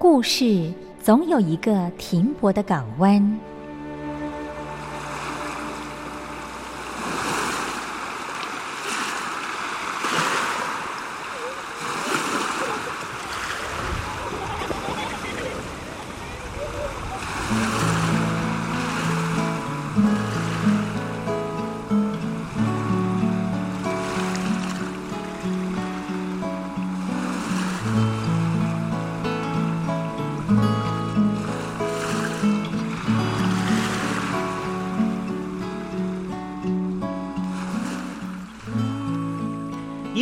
故事总有一个停泊的港湾。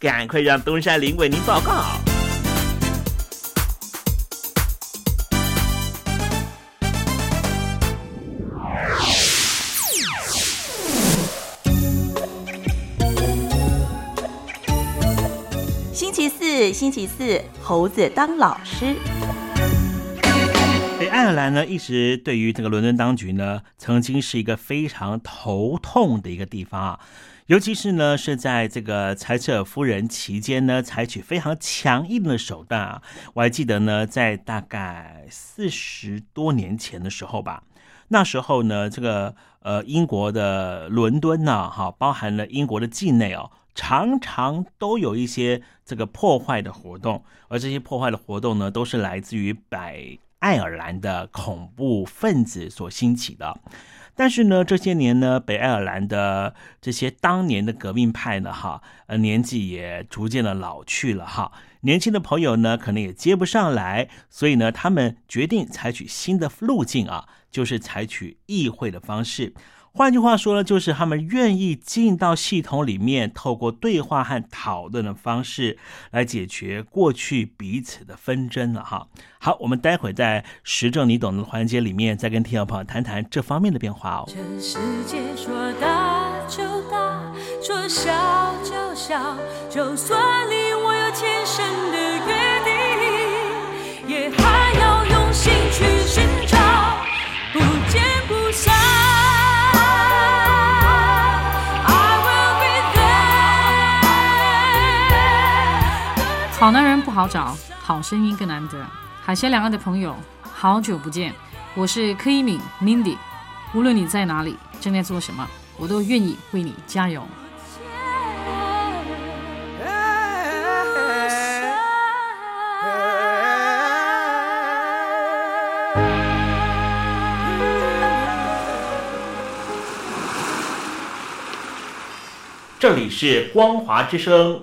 赶快让东山林为您报告。星期四，星期四，猴子当老师。哎爱尔兰呢，一直对于这个伦敦当局呢，曾经是一个非常头痛的一个地方啊。尤其是呢，是在这个柴切尔夫人期间呢，采取非常强硬的手段啊。我还记得呢，在大概四十多年前的时候吧，那时候呢，这个呃英国的伦敦呢，哈，包含了英国的境内哦，常常都有一些这个破坏的活动，而这些破坏的活动呢，都是来自于北爱尔兰的恐怖分子所兴起的。但是呢，这些年呢，北爱尔兰的这些当年的革命派呢，哈，呃，年纪也逐渐的老去了，哈，年轻的朋友呢，可能也接不上来，所以呢，他们决定采取新的路径啊，就是采取议会的方式。换句话说呢，就是他们愿意进到系统里面，透过对话和讨论的方式来解决过去彼此的纷争了哈。好，我们待会在时政你懂的环节里面，再跟听众朋友谈谈这方面的变化哦。这世界说大就大，说小就小，就算离好男人不好找，好声音更难得。海峡两岸的朋友，好久不见，我是柯一敏 Mindy。无论你在哪里，正在做什么，我都愿意为你加油。这里是光华之声，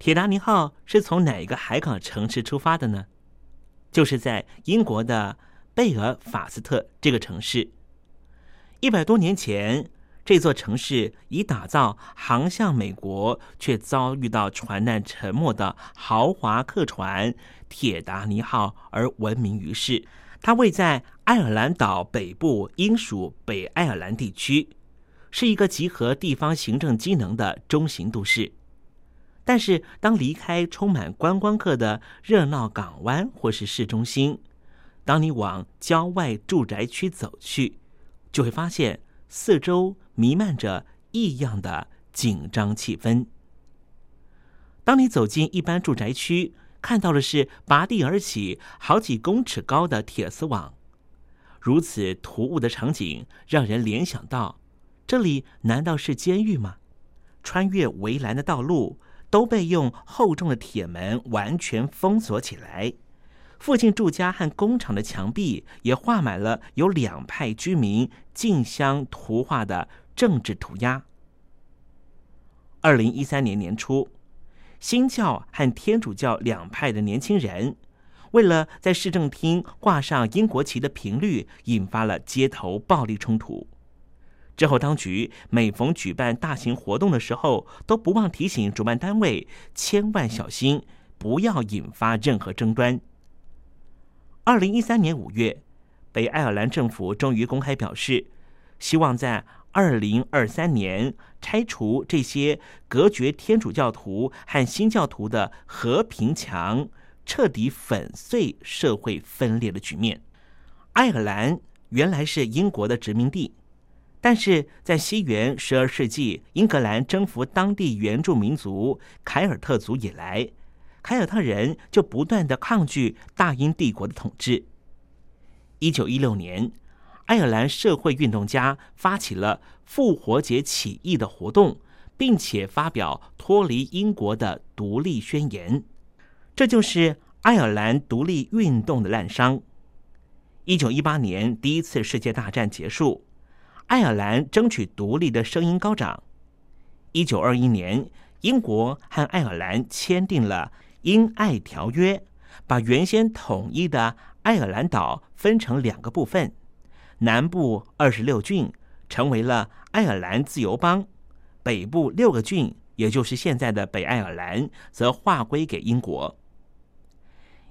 铁达尼号是从哪一个海港城市出发的呢？就是在英国的贝尔法斯特这个城市。一百多年前，这座城市以打造航向美国却遭遇到船难沉没的豪华客船“铁达尼号”而闻名于世。它位在爱尔兰岛北部英属北爱尔兰地区，是一个集合地方行政机能的中型都市。但是，当离开充满观光客的热闹港湾或是市中心，当你往郊外住宅区走去，就会发现四周弥漫着异样的紧张气氛。当你走进一般住宅区，看到的是拔地而起、好几公尺高的铁丝网，如此突兀的场景，让人联想到：这里难道是监狱吗？穿越围栏的道路都被用厚重的铁门完全封锁起来。附近住家和工厂的墙壁也画满了由两派居民竞相图画的政治涂鸦。二零一三年年初，新教和天主教两派的年轻人，为了在市政厅挂上英国旗的频率，引发了街头暴力冲突。之后，当局每逢举办大型活动的时候，都不忘提醒主办单位千万小心，不要引发任何争端。二零一三年五月，北爱尔兰政府终于公开表示，希望在二零二三年拆除这些隔绝天主教徒和新教徒的和平墙，彻底粉碎社会分裂的局面。爱尔兰原来是英国的殖民地，但是在西元十二世纪，英格兰征服当地原住民族凯尔特族以来。凯尔特人就不断的抗拒大英帝国的统治。一九一六年，爱尔兰社会运动家发起了复活节起义的活动，并且发表脱离英国的独立宣言。这就是爱尔兰独立运动的滥觞。一九一八年，第一次世界大战结束，爱尔兰争取独立的声音高涨。一九二一年，英国和爱尔兰签订了。英爱条约把原先统一的爱尔兰岛分成两个部分，南部二十六郡成为了爱尔兰自由邦，北部六个郡，也就是现在的北爱尔兰，则划归给英国。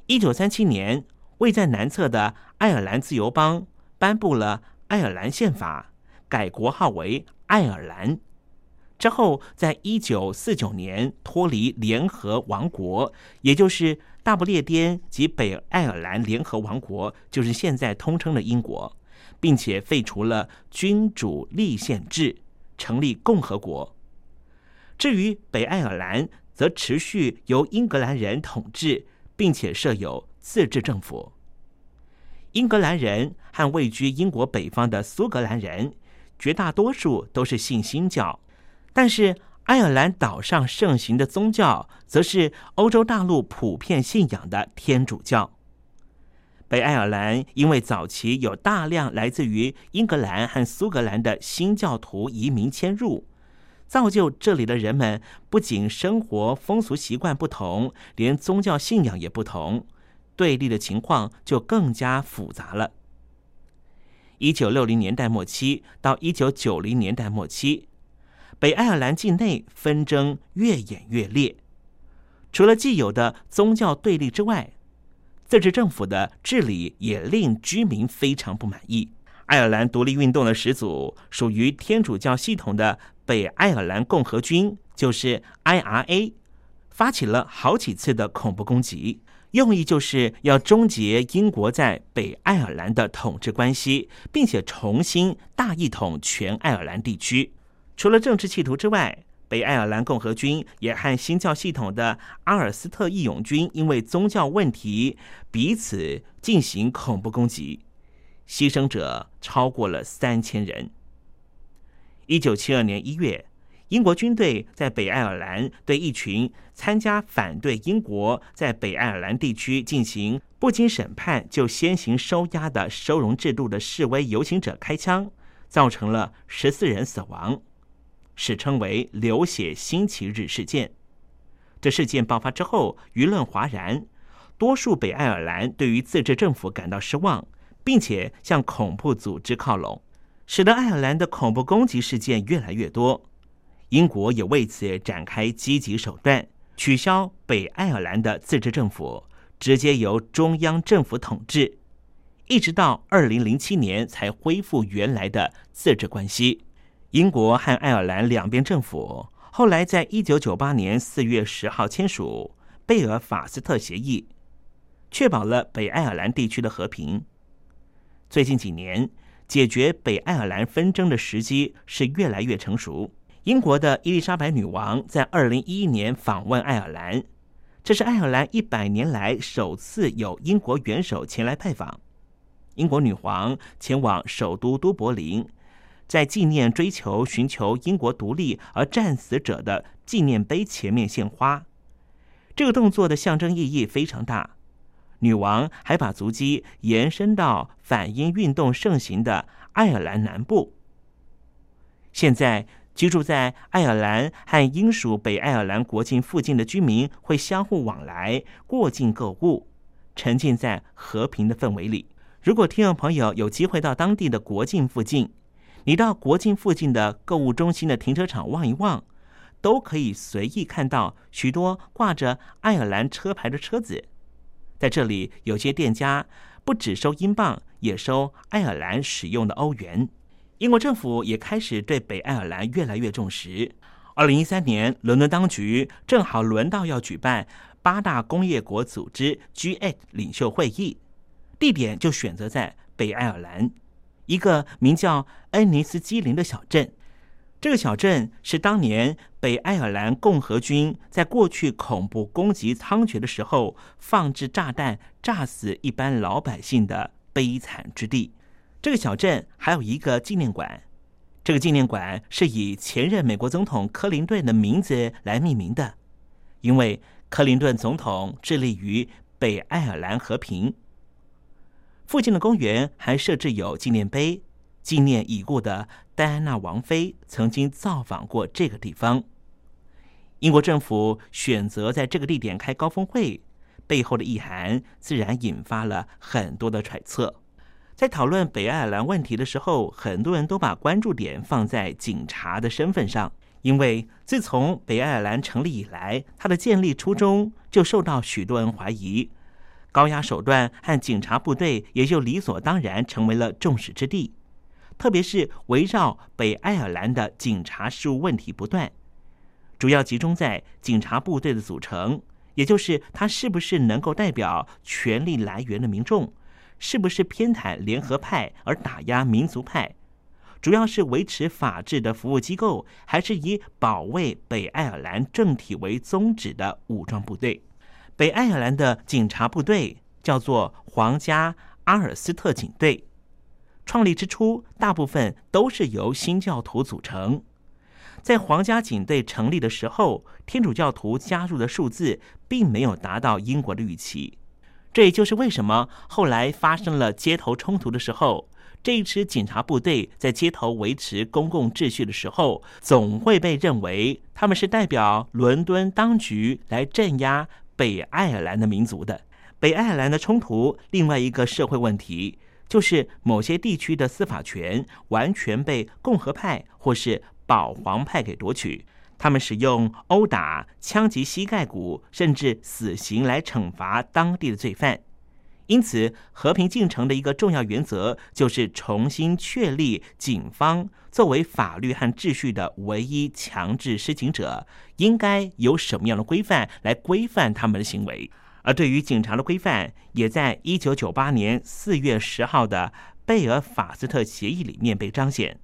一九三七年，位在南侧的爱尔兰自由邦颁布了爱尔兰宪法，改国号为爱尔兰。之后，在一九四九年脱离联合王国，也就是大不列颠及北爱尔兰联合王国，就是现在通称的英国，并且废除了君主立宪制，成立共和国。至于北爱尔兰，则持续由英格兰人统治，并且设有自治政府。英格兰人和位居英国北方的苏格兰人，绝大多数都是信新教。但是，爱尔兰岛上盛行的宗教，则是欧洲大陆普遍信仰的天主教。北爱尔兰因为早期有大量来自于英格兰和苏格兰的新教徒移民迁入，造就这里的人们不仅生活风俗习惯不同，连宗教信仰也不同，对立的情况就更加复杂了。一九六零年代末期到一九九零年代末期。北爱尔兰境内纷争越演越烈，除了既有的宗教对立之外，自治政府的治理也令居民非常不满意。爱尔兰独立运动的始祖，属于天主教系统的北爱尔兰共和军，就是 IRA，发起了好几次的恐怖攻击，用意就是要终结英国在北爱尔兰的统治关系，并且重新大一统全爱尔兰地区。除了政治企图之外，北爱尔兰共和军也和新教系统的阿尔斯特义勇军因为宗教问题彼此进行恐怖攻击，牺牲者超过了三千人。一九七二年一月，英国军队在北爱尔兰对一群参加反对英国在北爱尔兰地区进行不经审判就先行收押的收容制度的示威游行者开枪，造成了十四人死亡。史称为“流血星期日事件”。这事件爆发之后，舆论哗然，多数北爱尔兰对于自治政府感到失望，并且向恐怖组织靠拢，使得爱尔兰的恐怖攻击事件越来越多。英国也为此展开积极手段，取消北爱尔兰的自治政府，直接由中央政府统治，一直到二零零七年才恢复原来的自治关系。英国和爱尔兰两边政府后来在一九九八年四月十号签署贝尔法斯特协议，确保了北爱尔兰地区的和平。最近几年，解决北爱尔兰纷争的时机是越来越成熟。英国的伊丽莎白女王在二零一一年访问爱尔兰，这是爱尔兰一百年来首次有英国元首前来拜访。英国女皇前往首都都柏林，在纪念追求寻求英国独立而战死者的纪念碑前面献花。这个动作的象征意义非常大。女王还把足迹延伸到反英运动盛行的爱尔兰南部。现在。居住在爱尔兰和英属北爱尔兰国境附近的居民会相互往来、过境购物，沉浸在和平的氛围里。如果听众朋友有机会到当地的国境附近，你到国境附近的购物中心的停车场望一望，都可以随意看到许多挂着爱尔兰车牌的车子。在这里，有些店家不只收英镑，也收爱尔兰使用的欧元。英国政府也开始对北爱尔兰越来越重视。二零一三年，伦敦当局正好轮到要举办八大工业国组织 G8 领袖会议，地点就选择在北爱尔兰一个名叫恩尼斯基林的小镇。这个小镇是当年北爱尔兰共和军在过去恐怖攻击猖獗的时候放置炸弹炸死一般老百姓的悲惨之地。这个小镇还有一个纪念馆，这个纪念馆是以前任美国总统克林顿的名字来命名的，因为克林顿总统致力于北爱尔兰和平。附近的公园还设置有纪念碑，纪念已故的戴安娜王妃曾经造访过这个地方。英国政府选择在这个地点开高峰会，背后的意涵自然引发了很多的揣测。在讨论北爱尔兰问题的时候，很多人都把关注点放在警察的身份上，因为自从北爱尔兰成立以来，它的建立初衷就受到许多人怀疑，高压手段和警察部队也就理所当然成为了众矢之的。特别是围绕北爱尔兰的警察事务问题不断，主要集中在警察部队的组成，也就是它是不是能够代表权力来源的民众。是不是偏袒联合派而打压民族派？主要是维持法治的服务机构，还是以保卫北爱尔兰政体为宗旨的武装部队？北爱尔兰的警察部队叫做皇家阿尔斯特警队，创立之初大部分都是由新教徒组成。在皇家警队成立的时候，天主教徒加入的数字并没有达到英国的预期。这也就是为什么后来发生了街头冲突的时候，这一支警察部队在街头维持公共秩序的时候，总会被认为他们是代表伦敦当局来镇压北爱尔兰的民族的。北爱尔兰的冲突，另外一个社会问题就是某些地区的司法权完全被共和派或是保皇派给夺取。他们使用殴打、枪击膝盖骨，甚至死刑来惩罚当地的罪犯。因此，和平进程的一个重要原则就是重新确立警方作为法律和秩序的唯一强制施行者，应该有什么样的规范来规范他们的行为。而对于警察的规范，也在一九九八年四月十号的贝尔法斯特协议里面被彰显。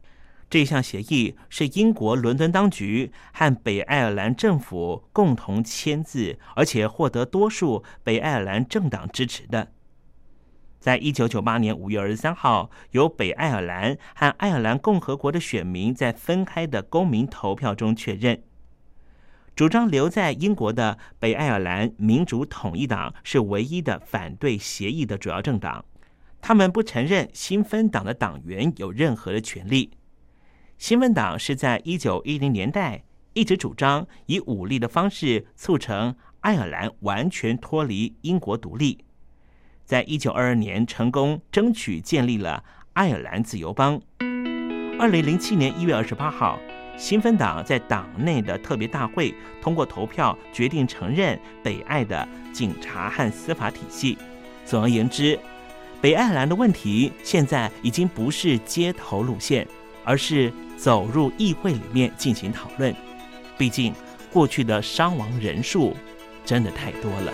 这项协议是英国伦敦当局和北爱尔兰政府共同签字，而且获得多数北爱尔兰政党支持的。在一九九八年五月二十三号，由北爱尔兰和爱尔兰共和国的选民在分开的公民投票中确认，主张留在英国的北爱尔兰民主统一党是唯一的反对协议的主要政党。他们不承认新分党的党员有任何的权利。新芬党是在一九一零年代一直主张以武力的方式促成爱尔兰完全脱离英国独立，在一九二二年成功争取建立了爱尔兰自由邦。二零零七年一月二十八号，新芬党在党内的特别大会通过投票决定承认北爱的警察和司法体系。总而言之，北爱尔兰的问题现在已经不是街头路线，而是走入议会里面进行讨论。毕竟，过去的伤亡人数真的太多了。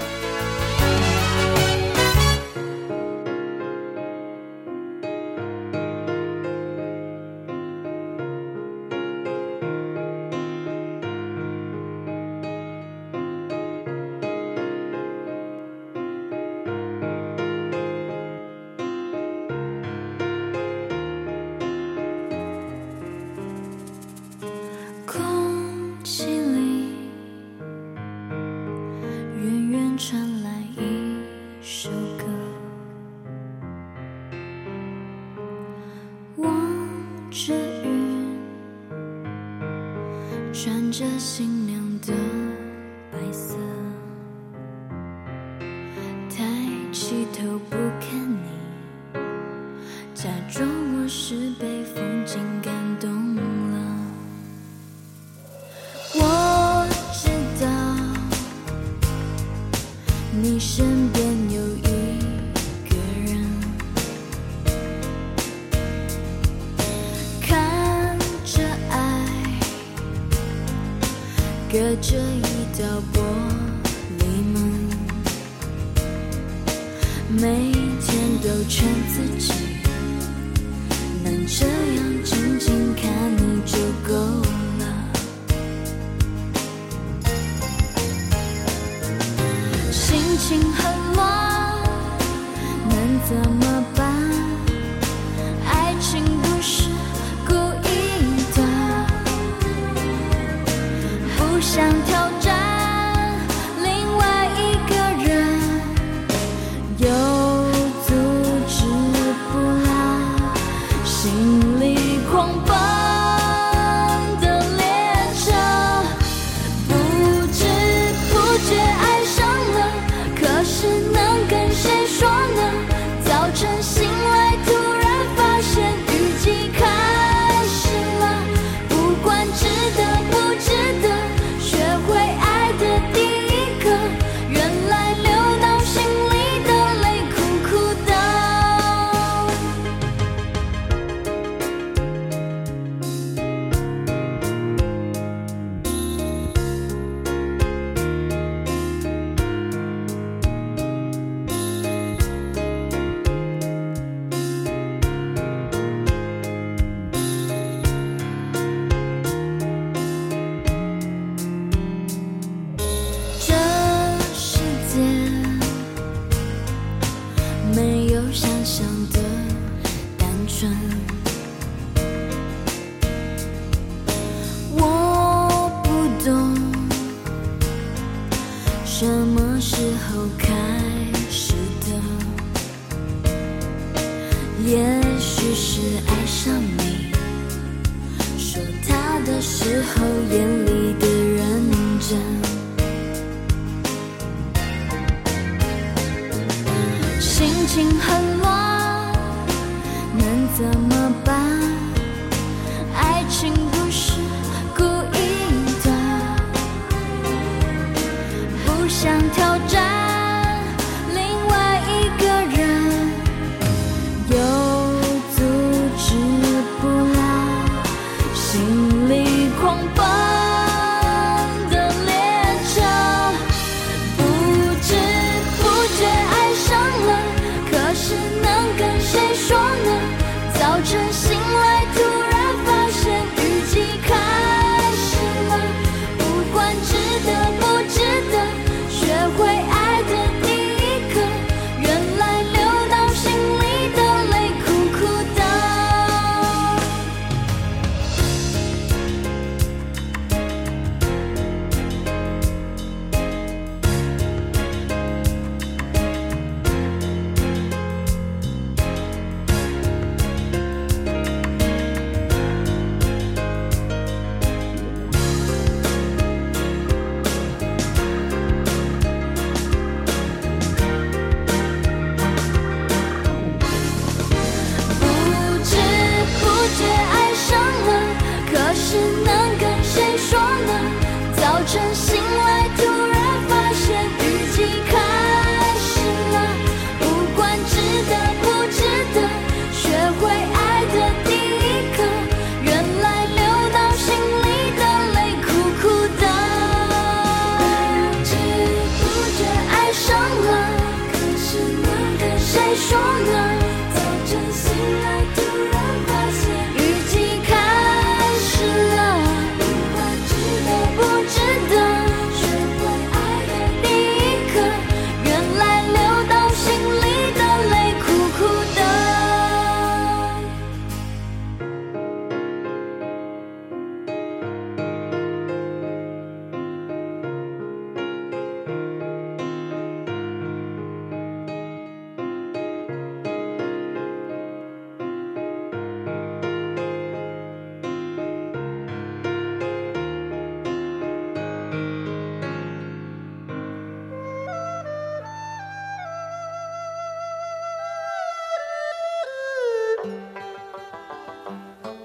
隔着一道玻璃门，每天都劝自己能这样静静看你就够了。心情很乱，能怎么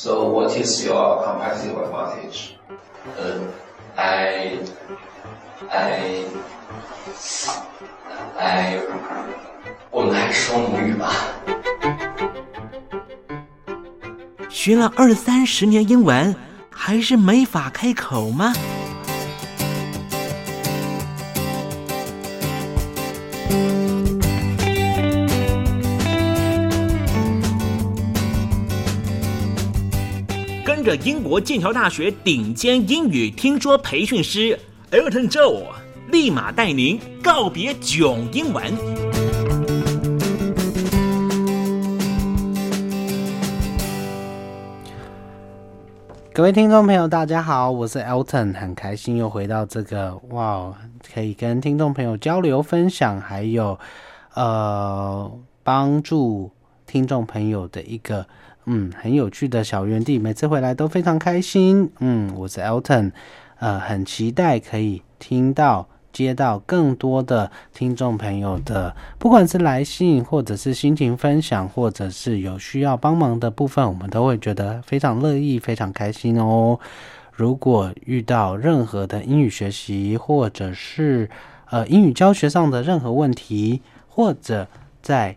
So, what is your competitive advantage? 呃、I, I, I，我们还是说母语吧。学了二三十年英文，还是没法开口吗？着英国剑桥大学顶尖英语听说培训师 Elton Joe，立马带您告别囧英文。各位听众朋友，大家好，我是 Elton，很开心又回到这个哇，可以跟听众朋友交流分享，还有呃帮助听众朋友的一个嗯很有趣的小园地，每次回来都非常开心。嗯，我是 Elton，呃，很期待可以听到。接到更多的听众朋友的，不管是来信，或者是心情分享，或者是有需要帮忙的部分，我们都会觉得非常乐意、非常开心哦。如果遇到任何的英语学习，或者是呃英语教学上的任何问题，或者在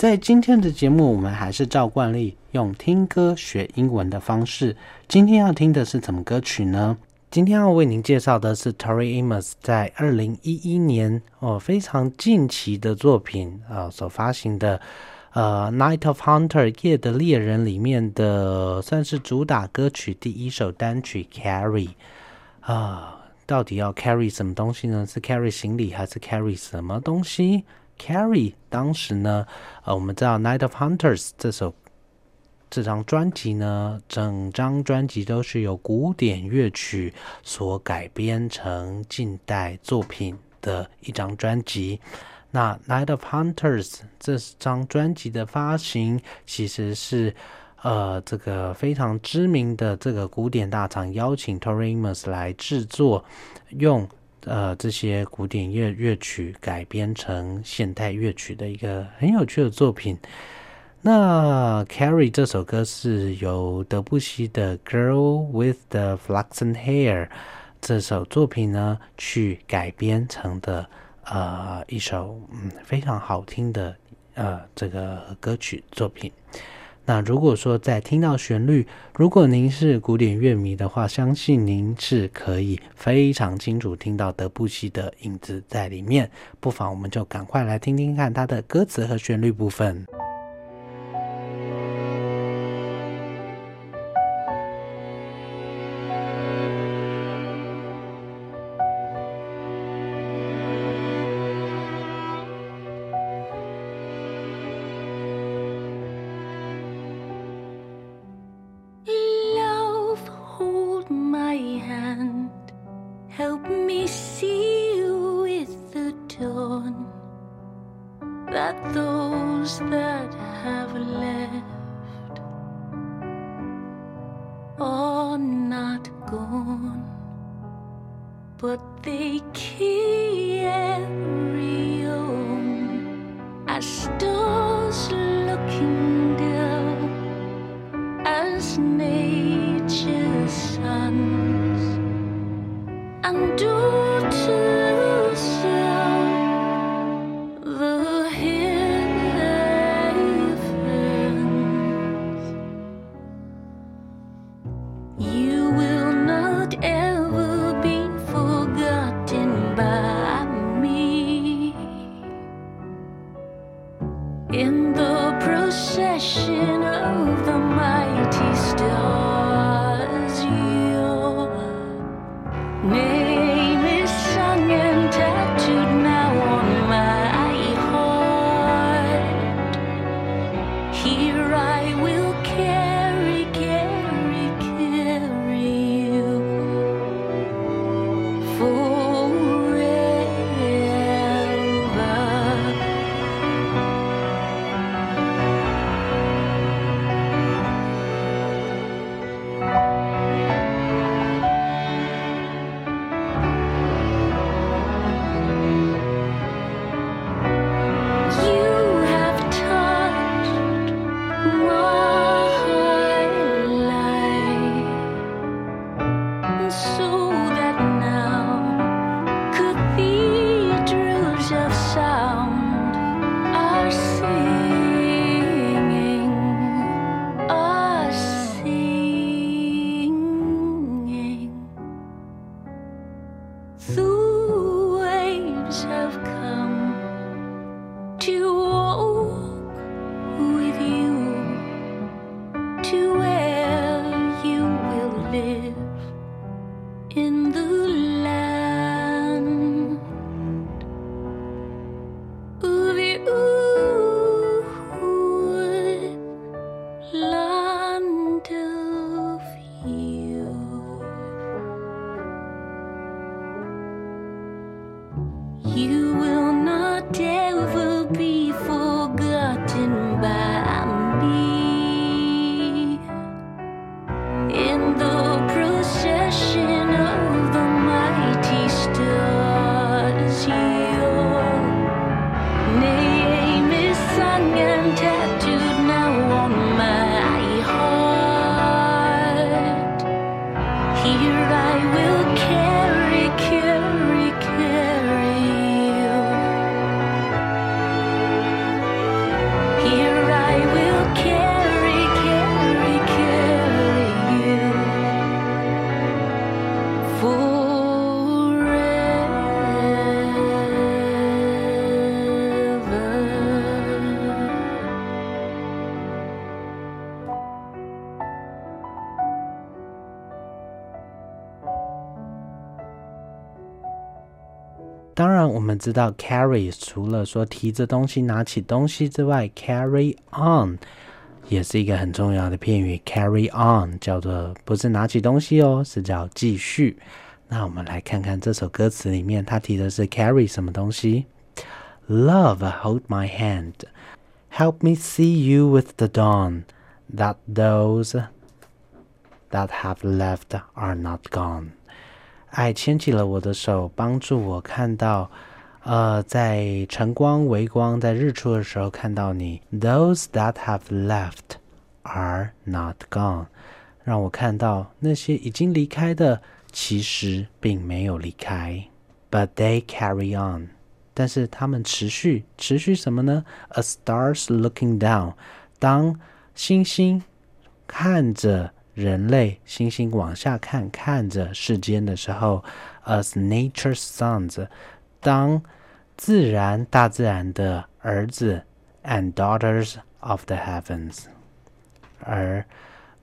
在今天的节目，我们还是照惯例用听歌学英文的方式。今天要听的是什么歌曲呢？今天要为您介绍的是 Tori Amos 在二零一一年哦非常近期的作品啊、所发行的呃《Night of Hunter》夜的猎人里面的算是主打歌曲第一首单曲 Carry 啊、到底要 carry 什么东西呢？是 carry 行李还是 carry 什么东西？Carrie 当时呢，呃，我们知道《Night of Hunters》这首这张专辑呢，整张专辑都是由古典乐曲所改编成近代作品的一张专辑。那《Night of Hunters》这张专辑的发行，其实是呃这个非常知名的这个古典大厂邀请 Tori Amos 来制作，用。呃，这些古典乐乐曲改编成现代乐曲的一个很有趣的作品。那《Carry》这首歌是由德布西的《Girl with the Flaxen Hair》这首作品呢去改编成的呃一首嗯非常好听的呃这个歌曲作品。那如果说在听到旋律，如果您是古典乐迷的话，相信您是可以非常清楚听到德布西的影子在里面。不妨我们就赶快来听听看它的歌词和旋律部分。当然，我们知道 carry 除了说提着东西、拿起东西之外，carry on 也是一个很重要的片语。carry on 叫做不是拿起东西哦，是叫继续。那我们来看看这首歌词里面，它提的是 carry 什么东西？Love, hold my hand, help me see you with the dawn, that those that have left are not gone. 爱牵起了我的手，帮助我看到，呃，在晨光、微光，在日出的时候看到你。Those that have left are not gone，让我看到那些已经离开的，其实并没有离开。But they carry on，但是他们持续，持续什么呢？A stars looking down，当星星看着。人类星星往下看，看着世间的时候，as nature's sons，当自然、大自然的儿子，and daughters of the heavens，而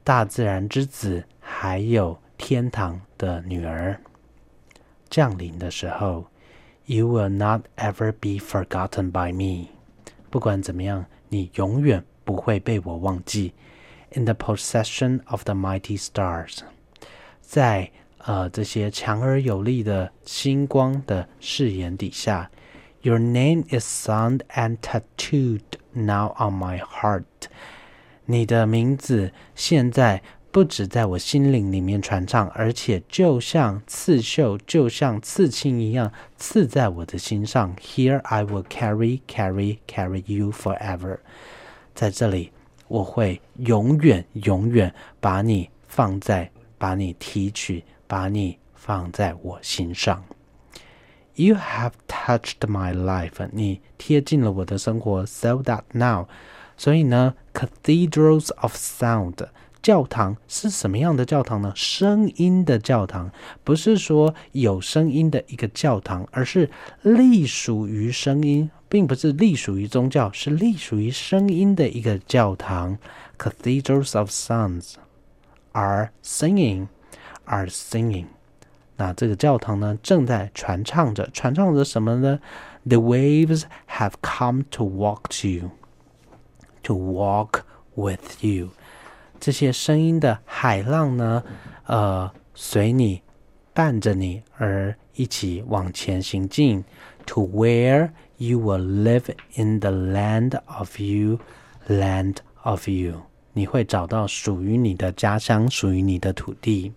大自然之子还有天堂的女儿降临的时候，you will not ever be forgotten by me。不管怎么样，你永远不会被我忘记。In the possession of the mighty stars，在呃这些强而有力的星光的视野底下，Your name is sung and tattooed now on my heart。你的名字现在不止在我心灵里面传唱，而且就像刺绣，就像刺青一样刺在我的心上。Here I will carry, carry, carry you forever。在这里。 我会永远永远把你放在，把你提取，把你放在我心上。You have touched my life，你贴近了我的生活，so that now，所以呢，cathedrals of sound，教堂是什么样的教堂呢？声音的教堂，不是说有声音的一个教堂，而是隶属于声音，并不是隶属于宗教，是隶属于声音的一个教堂。Cathedrals of sounds are singing, are singing。那这个教堂呢，正在传唱着，传唱着什么呢？The waves have come to walk to you, to walk with you。这些声音的海浪呢，呃，随你，伴着你而一起往前行进。To where you will live in the land of you, land of you。你会找到属于你的家乡，属于你的土地。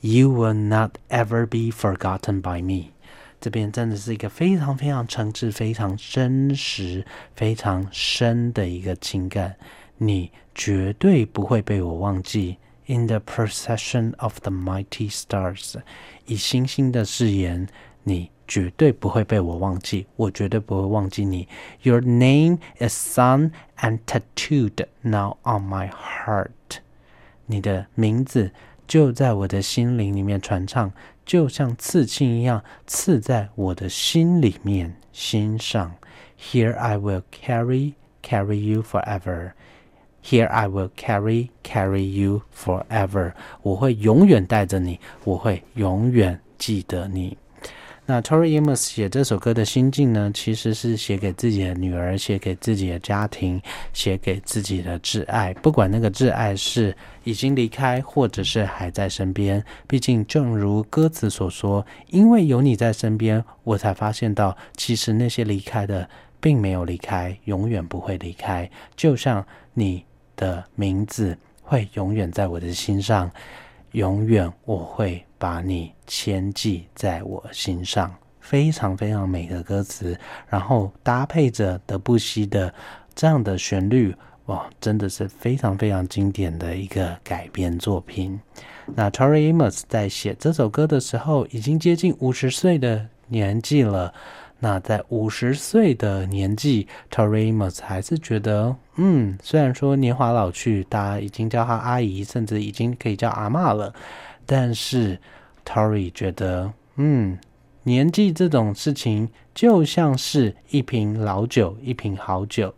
You will not ever be forgotten by me。这边真的是一个非常非常诚挚、非常真实、非常深的一个情感。你绝对不会被我忘记。In the procession of the mighty stars，以星星的誓言，你绝对不会被我忘记，我绝对不会忘记你。Your name is sung and tattooed now on my heart。你的名字。就在我的心灵里面传唱，就像刺青一样刺在我的心里面、心上。Here I will carry, carry you forever. Here I will carry, carry you forever. 我会永远带着你，我会永远记得你。 那 Tori Amos 写这首歌的心境呢，其实是写给自己的女儿，写给自己的家庭，写给自己的挚爱。不管那个挚爱是已经离开，或者是还在身边。毕竟，正如歌词所说，因为有你在身边，我才发现到，其实那些离开的并没有离开，永远不会离开。就像你的名字会永远在我的心上。永远我会把你牵记在我心上，非常非常美的歌词，然后搭配着德布西的这样的旋律，哇，真的是非常非常经典的一个改编作品。那 Tori Amos 在写这首歌的时候，已经接近五十岁的年纪了。那在五十岁的年纪，Tori Amos 还是觉得，嗯，虽然说年华老去，大家已经叫她阿姨，甚至已经可以叫阿妈了，但是 Tori 觉得，嗯，年纪这种事情就像是一瓶老酒，一瓶好酒，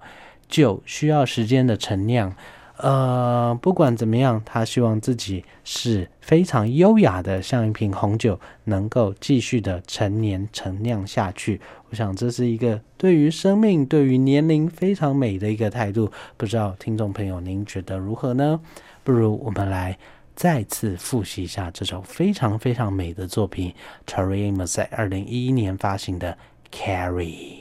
酒需要时间的陈酿。呃，不管怎么样，他希望自己是非常优雅的，像一瓶红酒，能够继续的陈年陈酿下去。我想这是一个对于生命、对于年龄非常美的一个态度。不知道听众朋友您觉得如何呢？不如我们来再次复习一下这首非常非常美的作品 t e r r y m o s e 二零一一年发行的《Carry》。